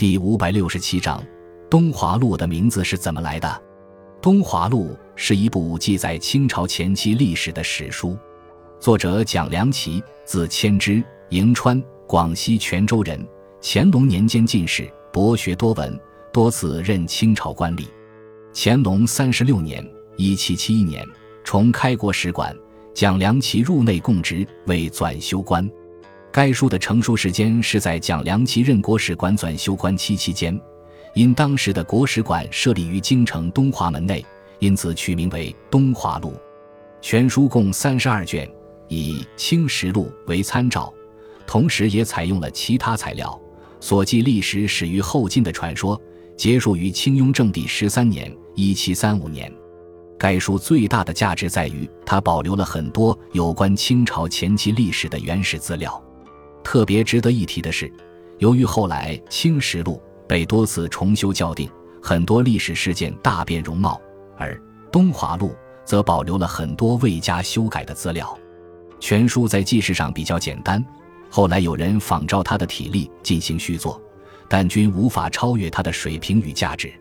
第五百六十七章，《东华录》的名字是怎么来的？《东华录》是一部记载清朝前期历史的史书，作者蒋良奇，字谦之，迎川（广西全州人）。乾隆年间进士，博学多闻，多次任清朝官吏。乾隆三十六年（一七七一年），重开国使馆，蒋良奇入内供职，为纂修官。该书的成书时间是在蒋良奇任国史馆纂修官期期间，因当时的国史馆设立于京城东华门内，因此取名为《东华录》。全书共三十二卷，以《清实录》为参照，同时也采用了其他材料，所记历史始于后晋的传说，结束于清雍正帝十三年（一七三五年）。该书最大的价值在于，它保留了很多有关清朝前期历史的原始资料。特别值得一提的是，由于后来《清实录》被多次重修校订，很多历史事件大变容貌，而《东华录》则保留了很多未加修改的资料。全书在记事上比较简单，后来有人仿照他的体例进行续作，但均无法超越他的水平与价值。